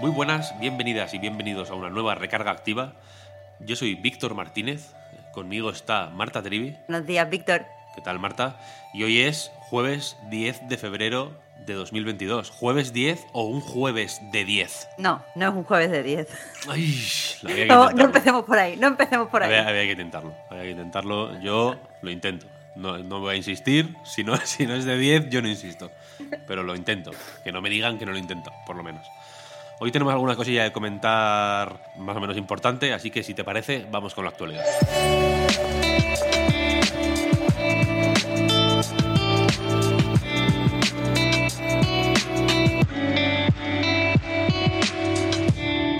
Muy buenas, bienvenidas y bienvenidos a una nueva recarga activa. Yo soy Víctor Martínez, conmigo está Marta Trivi. Buenos días, Víctor. ¿Qué tal, Marta? Y hoy es jueves 10 de febrero de 2022. ¿Jueves 10 o un jueves de 10? No, no es un jueves de 10. Ay, había que No, no empecemos por ahí, no empecemos por ahí. Había, había que intentarlo, había que intentarlo. Yo lo intento. No, no voy a insistir. Si no, si no es de 10, yo no insisto. Pero lo intento. Que no me digan que no lo intento, por lo menos. Hoy tenemos alguna cosilla de comentar más o menos importante, así que si te parece, vamos con la actualidad.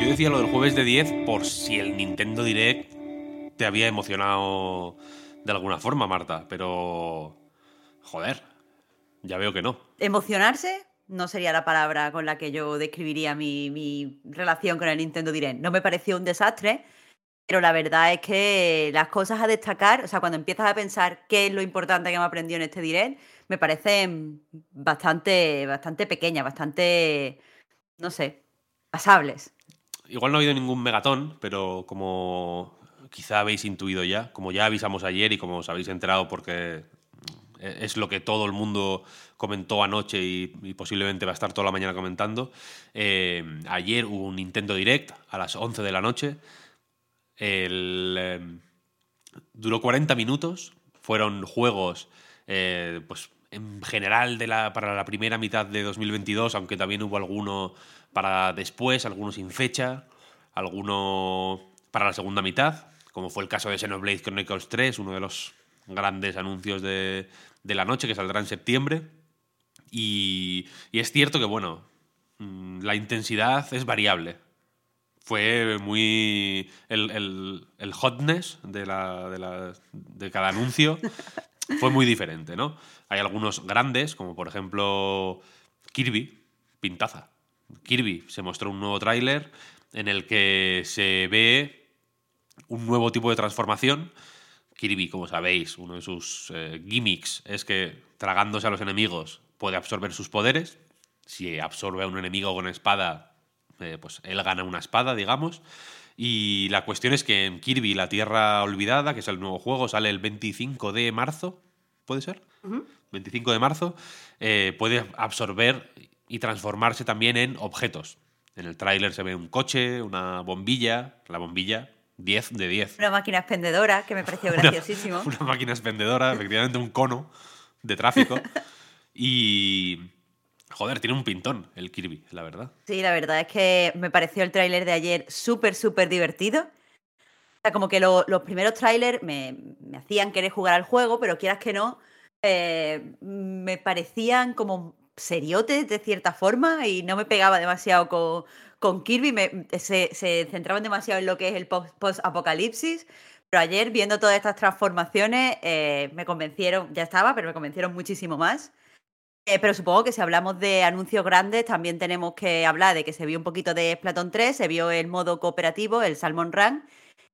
Yo decía lo del jueves de 10 por si el Nintendo Direct te había emocionado de alguna forma, Marta, pero... Joder, ya veo que no. Emocionarse no sería la palabra con la que yo describiría mi, mi relación con el Nintendo Direct. No me pareció un desastre, pero la verdad es que las cosas a destacar, o sea, cuando empiezas a pensar qué es lo importante que me aprendido en este Direct, me parecen bastante, bastante pequeñas, bastante, no sé, pasables. Igual no ha habido ningún megatón, pero como quizá habéis intuido ya, como ya avisamos ayer y como os habéis enterado porque es lo que todo el mundo comentó anoche y, posiblemente va a estar toda la mañana comentando, eh, ayer hubo un Nintendo Direct a las 11 de la noche. Eh, duró 40 minutos, fueron juegos eh, pues en general para la primera mitad de 2022, aunque también hubo alguno para después, algunos sin fecha, alguno para la segunda mitad, como fue el caso de Xenoblade Chronicles 3, uno de los grandes anuncios de, de la noche que saldrá en septiembre. Y, y es cierto que, bueno, mm, la intensidad es variable. Fue muy. El, el- el hotness de, la, de, la- de cada anuncio fue muy diferente, ¿no? Hay algunos grandes, como por ejemplo Kirby, pintaza. Kirby se mostró un nuevo tráiler en el que se ve un nuevo tipo de transformación. Kirby, como sabéis, uno de sus eh, gimmicks es que tragándose a los enemigos puede absorber sus poderes. Si absorbe a un enemigo con espada, eh, pues él gana una espada, digamos. Y la cuestión es que en Kirby, la Tierra Olvidada, que es el nuevo juego, sale el 25 de marzo, ¿puede ser? 25 de marzo, eh, puede absorber y transformarse también en objetos. En el tráiler se ve un coche, una bombilla, la bombilla 10 de 10. Una máquina expendedora que me pareció Una- graciosísimo. Una, máquina expendedora, efectivamente un cono de tráfico. y. Joder, tiene un pintón el Kirby, la verdad. Sí, la verdad es que me pareció el tráiler de ayer súper, súper divertido. O sea, como que lo- los primeros trailers me, me hacían querer jugar al juego, pero quieras que no, eh, me parecían como seriotes de cierta forma y no me pegaba demasiado con, con Kirby, se, se centraban demasiado en lo que es el post- post-apocalipsis. Pero ayer, viendo todas estas transformaciones, eh, me convencieron, ya estaba, pero me convencieron muchísimo más. Eh, pero supongo que si hablamos de anuncios grandes, también tenemos que hablar de que se vio un poquito de Splatoon 3, se vio el modo cooperativo, el Salmon Run.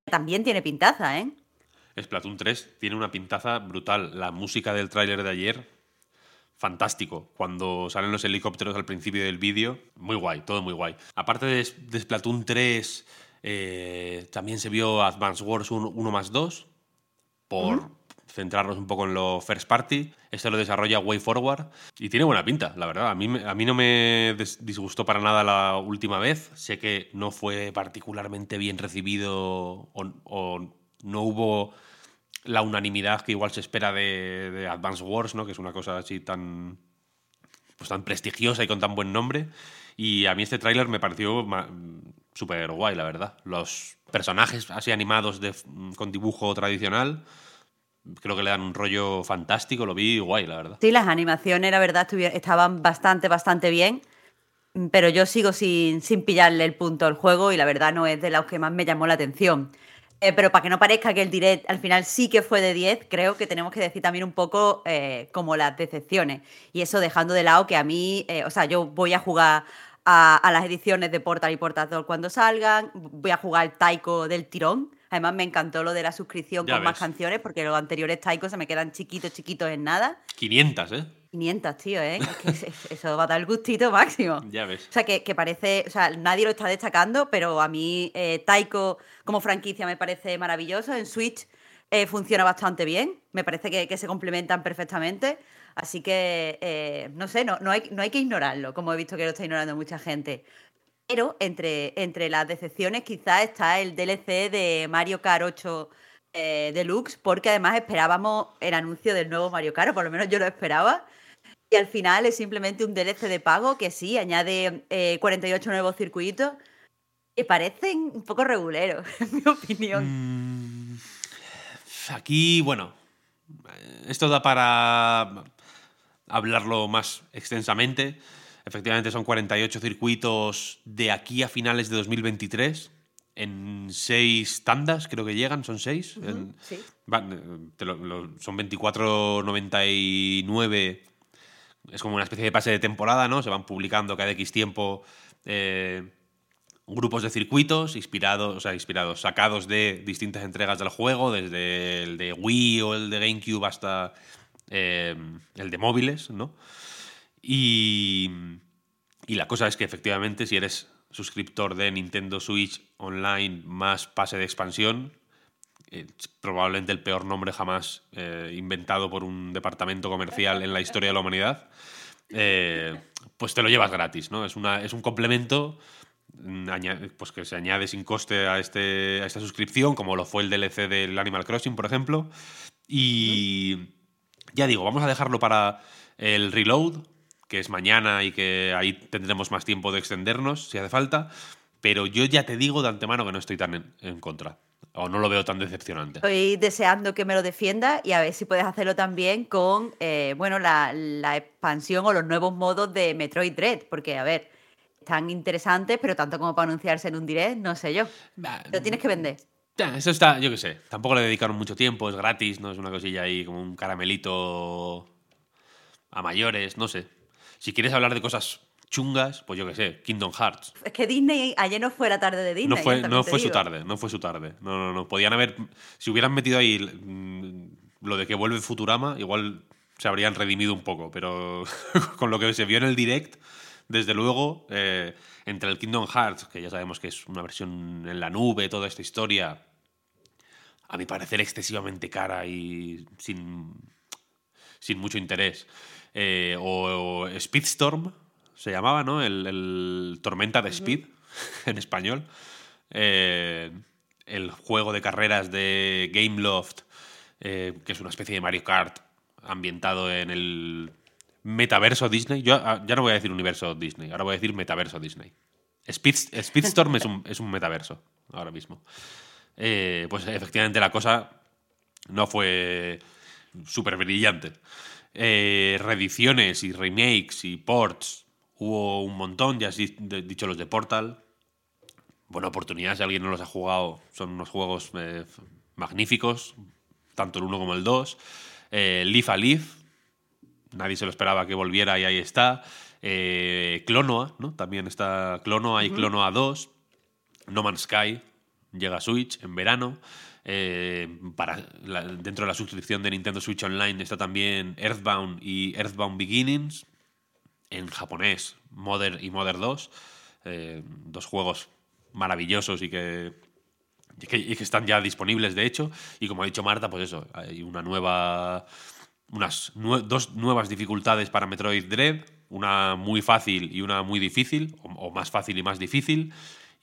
También tiene pintaza, ¿eh? Splatoon 3 tiene una pintaza brutal. La música del tráiler de ayer, fantástico. Cuando salen los helicópteros al principio del vídeo, muy guay, todo muy guay. Aparte de, de Splatoon 3, eh, también se vio Advance Wars 1, 1 más 2, por centrarnos un poco en lo first party. Este lo desarrolla Way Forward y tiene buena pinta, la verdad. A mí, me- a mí no me disgustó para nada la última vez. Sé que no fue particularmente bien recibido o, o no hubo la unanimidad que igual se espera de, de Advance Wars, ¿no? que es una cosa así tan, pues tan prestigiosa y con tan buen nombre. Y a mí este tráiler me pareció súper guay, la verdad. Los personajes así animados de, con dibujo tradicional creo que le dan un rollo fantástico, lo vi guay, la verdad. Sí, las animaciones, la verdad, estaban bastante, bastante bien. Pero yo sigo sin, sin pillarle el punto al juego y la verdad no es de los que más me llamó la atención. Eh, pero para que no parezca que el direct al final sí que fue de 10, creo que tenemos que decir también un poco eh, como las decepciones. Y eso dejando de lado que a mí, eh, o sea, yo voy a jugar a, las ediciones de Portal y Portal cuando salgan, voy a jugar el Taiko del tirón. Además, me encantó lo de la suscripción con más canciones, porque los anteriores Taiko se me quedan chiquitos, chiquitos en nada. 500, ¿eh? 500, tío, ¿eh? Es que eso va a dar el gustito máximo. Ya ves. O sea, que, parece, o sea, nadie lo está destacando, pero a mí eh, Taiko como franquicia me parece maravilloso. En Switch eh, funciona bastante bien, me parece que, se complementan perfectamente. Así que, eh, no sé, no, no, hay, no hay que ignorarlo, como he visto que lo está ignorando mucha gente. Pero entre, entre las decepciones quizás está el DLC de Mario Kart 8 Deluxe, porque además esperábamos el anuncio del nuevo Mario Kart, o por lo menos yo lo esperaba. Y al final es simplemente un DLC de pago que sí, añade 48 eh, nuevos circuitos que parecen un poco reguleros, en mi opinión. Mm, aquí, bueno, esto da para hablarlo más extensamente. Efectivamente son 48 circuitos de aquí a finales de 2023 en seis tandas, creo que llegan, son seis. sí. son 24.99 es como una especie de pase de temporada, ¿no? Se van publicando cada X tiempo eh, grupos de circuitos inspirados, o sea, inspirados, sacados de distintas entregas del juego, desde el de Wii o el de GameCube hasta eh, el de móviles, ¿no? Y, y la cosa es que efectivamente si eres suscriptor de Nintendo Switch Online más pase de expansión, probablemente el peor nombre jamás eh, inventado por un departamento comercial en la historia de la humanidad, eh, pues te lo llevas gratis, ¿no? Es, una, es un complemento mm, pues que se añade sin coste a, este, a esta suscripción, como lo fue el DLC del Animal Crossing, por ejemplo. Y ya digo, vamos a dejarlo para el reload, que es mañana y que ahí tendremos más tiempo de extendernos si hace falta. Pero yo ya te digo de antemano que no estoy tan en contra. O no lo veo tan decepcionante. Estoy deseando que me lo defienda y a ver si puedes hacerlo también con eh, bueno, la, expansión o los nuevos modos de Metroid Dread. Porque, a ver, están interesantes, pero tanto como para anunciarse en un direct, no sé yo. lo tienes que vender. Eso está, yo qué sé. Tampoco le dedicaron mucho tiempo, es gratis, no es una cosilla ahí como un caramelito a mayores, no sé. Si quieres hablar de cosas chungas, pues yo qué sé, Kingdom Hearts. Es que Disney, ayer no fue la tarde de Disney. No fue, no fue su tarde, no fue su tarde. No, no, no. Podían haber. Si hubieran metido ahí mm, lo de que vuelve Futurama, igual se habrían redimido un poco, pero con lo que se vio en el direct, desde luego, eh, entre el Kingdom Hearts, que ya sabemos que es una versión en la nube, toda esta historia, a mi parecer excesivamente cara y sin, sin mucho interés, eh, o Speedstorm, se llamaba, ¿no? El, Tormenta de Speed, en español. Eh, el juego de carreras de Gameloft, eh, que es una especie de Mario Kart ambientado en el metaverso Disney. Yo ah, ya no voy a decir universo Disney, ahora voy a decir metaverso Disney. Speed, Speedstorm es, un, es un metaverso, ahora mismo. Pues efectivamente la cosa no fue súper brillante. reediciones y remakes y ports Hubo un montón, ya has dicho los de Portal. Buena oportunidad, si alguien no los ha jugado, son unos juegos eh, magníficos, tanto el 1 como el 2. Eh, Leaf a Leaf, nadie se lo esperaba que volviera y ahí está. Eh, Clonoa, ¿no? También está Clonoa y Clonoa 2. No Man's Sky llega a Switch en verano. Para dentro de la suscripción de Nintendo Switch Online está también Earthbound y Earthbound Beginnings, en japonés, Mother y Mother 2, eh, dos juegos maravillosos y que, y que, están ya disponibles, de hecho. Y como ha dicho Marta, pues eso, hay una nueva. Unas dos nuevas dificultades para Metroid Dread, una muy fácil y una muy difícil, o, más fácil y más difícil.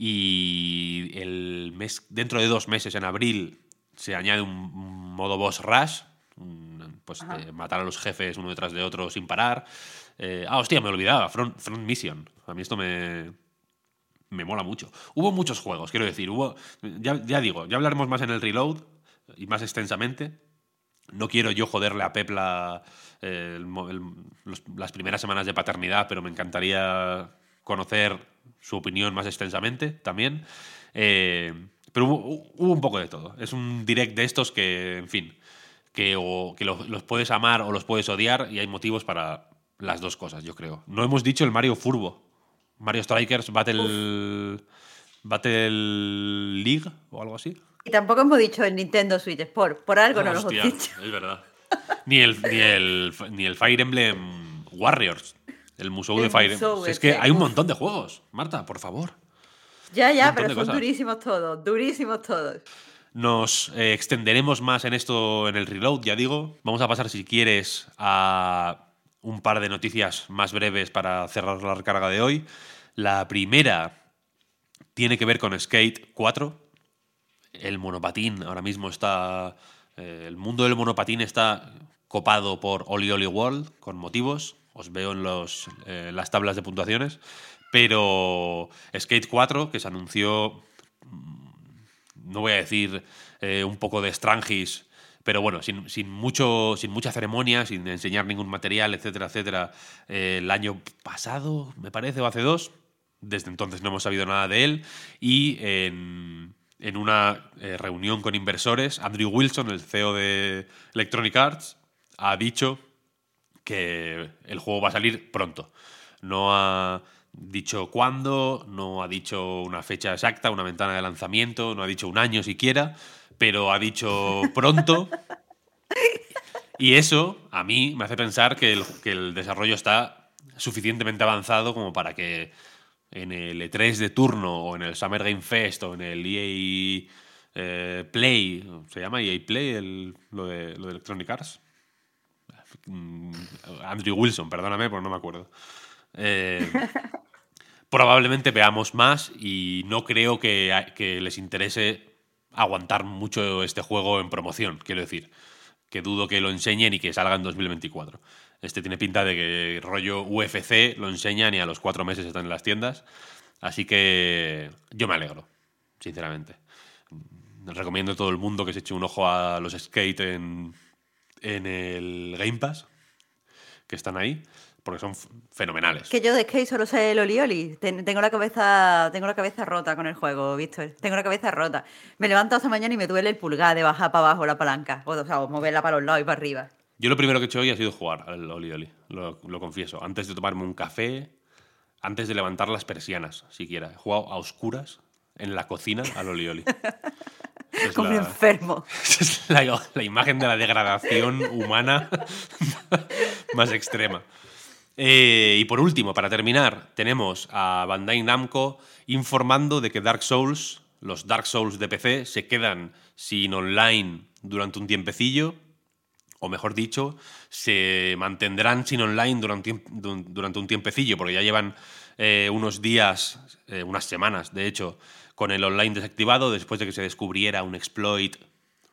Y el mes, dentro de dos meses, en abril, se añade un modo boss rush, pues matar a los jefes uno detrás de otro sin parar. Eh, ah, hostia, me olvidaba. Front, Mission. A mí esto me, me mola mucho. Hubo muchos juegos, quiero decir. Hubo, ya, digo, ya hablaremos más en el reload y más extensamente. No quiero yo joderle a Pep la, las primeras semanas de paternidad, pero me encantaría conocer su opinión más extensamente también. Eh, pero hubo, un poco de todo. Es un direct de estos que, en fin, que, que los, puedes amar o los puedes odiar y hay motivos para las dos cosas, yo creo. No hemos dicho el Mario Furbo. Mario Strikers Battle, Battle League o algo así. Y tampoco hemos dicho el Nintendo Switch Sport. Por algo no lo hemos dicho. Es verdad. Ni el, ni, el, ni el Fire Emblem Warriors. El Musou de Fire Emblem. Es que hay un montón de juegos. Marta, por favor. Ya, ya, pero son durísimos todos. Durísimos todos. Nos eh, extenderemos más en esto en el reload, ya digo. Vamos a pasar, si quieres, a un par de noticias más breves para cerrar la recarga de hoy. La primera tiene que ver con Skate 4. El monopatín ahora mismo está. Eh, el mundo del monopatín está copado por Oli Oli World, con motivos. Os veo en los, eh, las tablas de puntuaciones. Pero Skate 4, que se anunció. Mm, no voy a decir eh, un poco de Strangis pero bueno, sin, mucho, sin mucha ceremonia, sin enseñar ningún material, etcétera, etcétera, eh, el año pasado, me parece, o hace dos, desde entonces no hemos sabido nada de él, y en, una eh, reunión con inversores, Andrew Wilson, el CEO de Electronic Arts, ha dicho que el juego va a salir pronto. No ha dicho cuándo, no ha dicho una fecha exacta, una ventana de lanzamiento, no ha dicho un año siquiera, pero ha dicho pronto. Y eso a mí me hace pensar que el, desarrollo está suficientemente avanzado como para que en el E3 de turno o en el Summer Game Fest o en el EA eh, Play, ¿se llama EA Play lo, de, lo de Electronic Arts? Mm, Andrew Wilson, perdóname, porque no me acuerdo. Eh, probablemente veamos más y no creo que, que les interese aguantar mucho este juego en promoción, quiero decir. Que dudo que lo enseñen y que salga en 2024. Este tiene pinta de que rollo UFC lo enseñan y a los cuatro meses están en las tiendas. Así que yo me alegro, sinceramente. Recomiendo a todo el mundo que se eche un ojo a los skate en, en el Game Pass, que están ahí porque son fenomenales. Que yo de skate solo sé el Oli Tengo la cabeza, tengo la cabeza rota con el juego, Víctor. Tengo la cabeza rota. Me levanto hasta mañana y me duele el pulgar de bajar para abajo la palanca. O, sea, moverla para los lados y para arriba. Yo lo primero que he hecho hoy ha sido jugar al Oli Lo, lo confieso. Antes de tomarme un café, antes de levantar las persianas, siquiera. He jugado a oscuras en la cocina al Oli Como un enfermo. Es la, la imagen de la degradación humana más extrema. Eh, y por último, para terminar, tenemos a Bandai Namco informando de que Dark Souls, los Dark Souls de PC, se quedan sin online durante un tiempecillo, o mejor dicho, se mantendrán sin online durante, durante un tiempecillo, porque ya llevan eh, unos días, eh, unas semanas, de hecho, con el online desactivado después de que se descubriera un exploit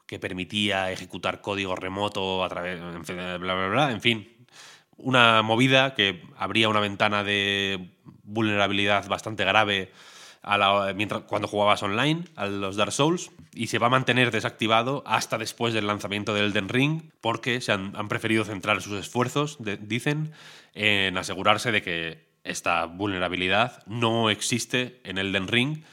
que permitía ejecutar código remoto a través, bla, bla, bla, en fin, una movida que abría una ventana de vulnerabilidad bastante grave mientras, cuando jugabas online a los Dark Souls y se va a mantener desactivado hasta después del lanzamiento del Elden Ring porque se han, preferido centrar sus esfuerzos, dicen, en asegurarse de que esta vulnerabilidad no existe en Elden Ring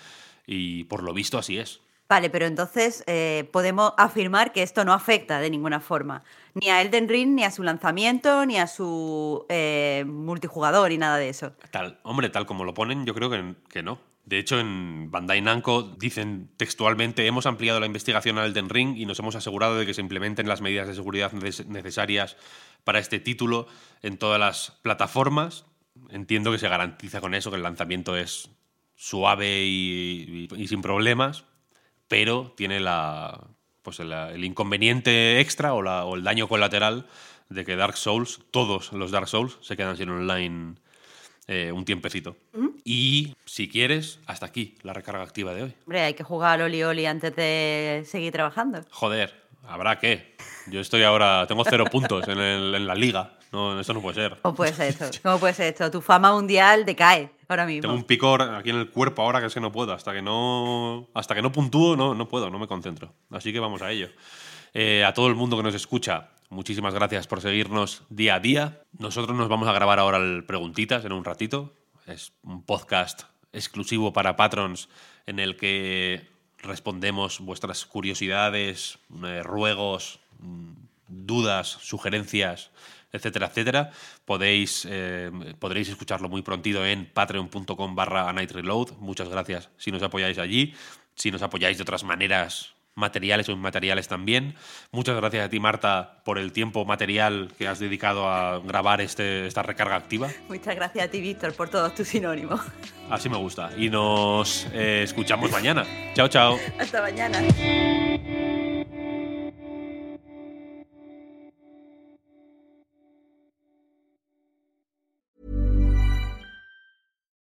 y por lo visto así es. Vale, pero entonces eh, podemos afirmar que esto no afecta de ninguna forma ni a Elden Ring, ni a su lanzamiento, ni a su eh, multijugador y nada de eso. Tal, hombre, tal como lo ponen, yo creo que, que no. De hecho, en Bandai Namco dicen textualmente, hemos ampliado la investigación a Elden Ring y nos hemos asegurado de que se implementen las medidas de seguridad necesarias para este título en todas las plataformas. Entiendo que se garantiza con eso que el lanzamiento es suave y sin problemas, pero tiene la, pues el, inconveniente extra o, el daño colateral de que Dark Souls, todos los Dark Souls, se quedan sin online eh, un tiempecito. Y si quieres, hasta aquí la recarga activa de hoy. Hombre, hay que jugar Oli Oli antes de seguir trabajando. Joder, habrá que. Yo estoy ahora, tengo cero puntos en, la liga. No, esto no puede ser. ¿Cómo puede ser esto? ¿Cómo puede ser esto? Tu fama mundial decae ahora mismo. Tengo un picor aquí en el cuerpo ahora que es que no puedo. Hasta que no, hasta que no puntúo, no, no puedo, no me concentro. Así que vamos a ello. Eh, a todo el mundo que nos escucha, muchísimas gracias por seguirnos día a día. Nosotros nos vamos a grabar ahora el Preguntitas en un ratito. Es un podcast exclusivo para patrons en el que respondemos vuestras curiosidades, eh, ruegos, dudas, sugerencias, etcétera, etcétera. Podéis, eh, podréis escucharlo muy prontito en patreon.com barra Reload. Muchas gracias si nos apoyáis allí. Si nos apoyáis de otras maneras materiales o inmateriales también. Muchas gracias a ti, Marta, por el tiempo material que has dedicado a grabar este, esta recarga activa. Muchas gracias a ti, Víctor, por todos tus sinónimos. Así me gusta. Y nos eh, escuchamos mañana. Chao, chao. Hasta mañana.